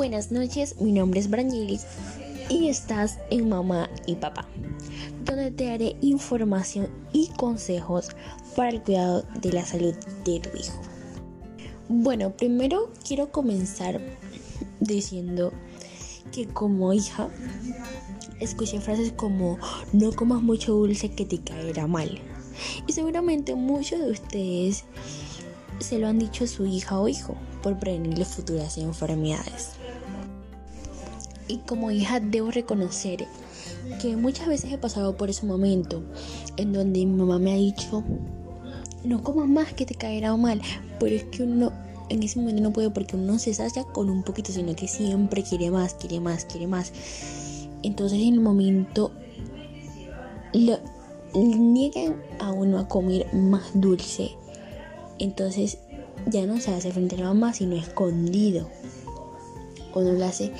Buenas noches, mi nombre es Brangelis y estás en Mamá y Papá, donde te daré información y consejos para el cuidado de la salud de tu hijo. Bueno, primero quiero comenzar diciendo que como hija escuché frases como no comas mucho dulce que te caerá mal. Y seguramente muchos de ustedes se lo han dicho a su hija o hijo por prevenirle futuras enfermedades. Y como hija debo reconocer que muchas veces he pasado por ese momento en donde mi mamá me ha dicho, no comas más que te caerá mal, pero es que uno en ese momento no puede porque uno no se sacia con un poquito, sino que siempre quiere más, quiere más, quiere más. Entonces en el momento lo, niegan a uno a comer más dulce. Entonces ya no se hace frente a la mamá, sino escondido. Uno lo hace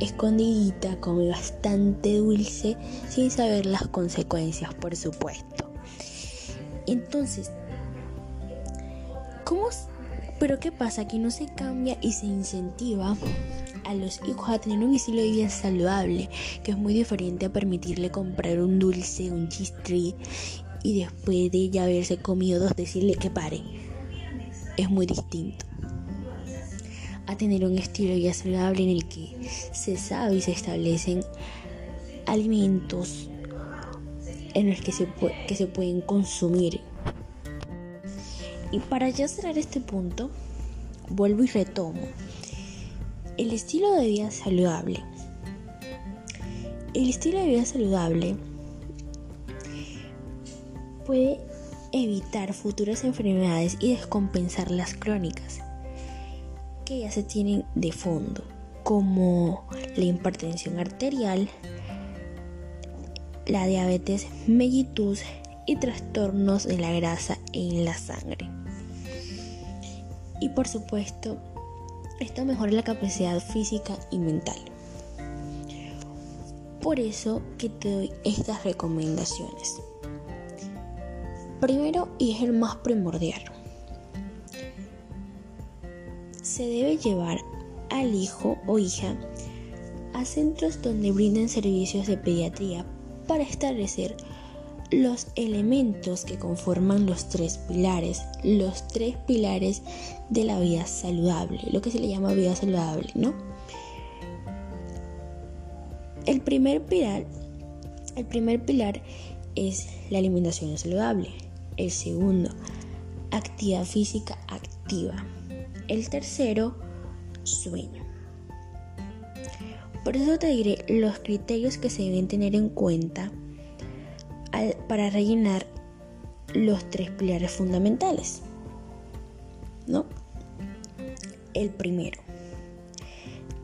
escondidita, come bastante dulce, sin saber las consecuencias, por supuesto. Entonces, ¿cómo? Pero ¿qué pasa? Que no se cambia y se incentiva a los hijos a tener un estilo de vida saludable, que es muy diferente a permitirle comprar un dulce, un chistri y después de ya haberse comido dos decirle que pare. Es muy distinto a tener un estilo de vida saludable en el que se sabe y se establecen alimentos en los que se, que se pueden consumir. Y para ya cerrar este punto, vuelvo y retomo. El estilo de vida saludable. El estilo de vida saludable puede evitar futuras enfermedades y descompensar las crónicas que ya se tienen de fondo, como la hipertensión arterial, la diabetes mellitus y trastornos de la grasa en la sangre. Y por supuesto, esto mejora la capacidad física y mental. Por eso que te doy estas recomendaciones. Primero, y es el más primordial, se debe llevar al hijo o hija a centros donde brinden servicios de pediatría para establecer los elementos que conforman los tres pilares, los tres pilares de la vida saludable, lo que se le llama vida saludable, ¿no? El primer pilar, el primer pilar es la alimentación saludable. El segundo, actividad física activa. El tercero, sueño. Por eso te diré los criterios que se deben tener en cuenta para rellenar los tres pilares fundamentales. ¿No? El primero,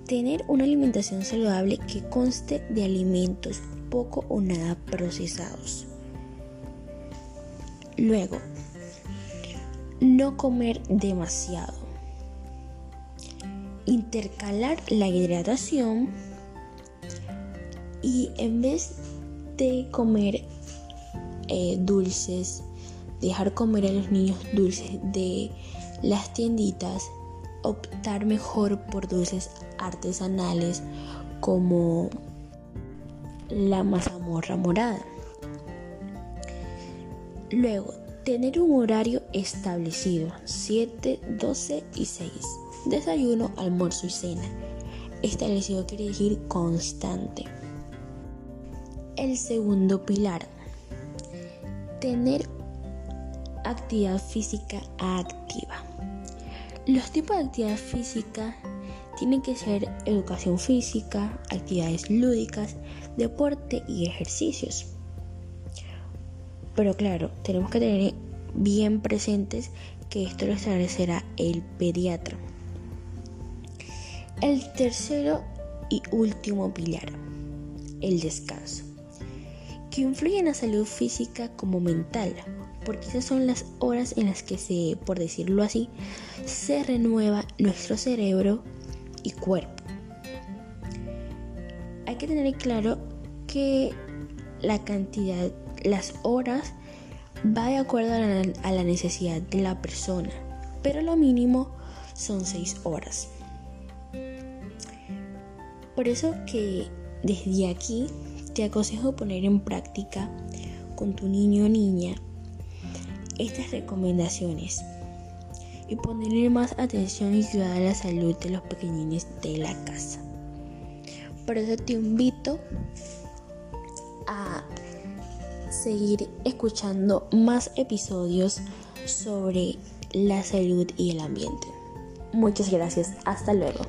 tener una alimentación saludable que conste de alimentos poco o nada procesados. Luego, no comer demasiado intercalar la hidratación y en vez de comer eh, dulces, dejar comer a los niños dulces de las tienditas, optar mejor por dulces artesanales como la mazamorra morada. Luego, tener un horario establecido, 7, 12 y 6 desayuno, almuerzo y cena. Establecido quiere decir constante. El segundo pilar, tener actividad física activa. Los tipos de actividad física tienen que ser educación física, actividades lúdicas, deporte y ejercicios. Pero claro, tenemos que tener bien presentes que esto lo establecerá el pediatra. El tercero y último pilar, el descanso, que influye en la salud física como mental, porque esas son las horas en las que se, por decirlo así, se renueva nuestro cerebro y cuerpo. Hay que tener claro que la cantidad, las horas, va de acuerdo a la, a la necesidad de la persona, pero lo mínimo son 6 horas. Por eso que desde aquí te aconsejo poner en práctica con tu niño o niña estas recomendaciones y ponerle más atención y cuidado a la salud de los pequeñines de la casa. Por eso te invito a seguir escuchando más episodios sobre la salud y el ambiente. Muchas gracias, hasta luego.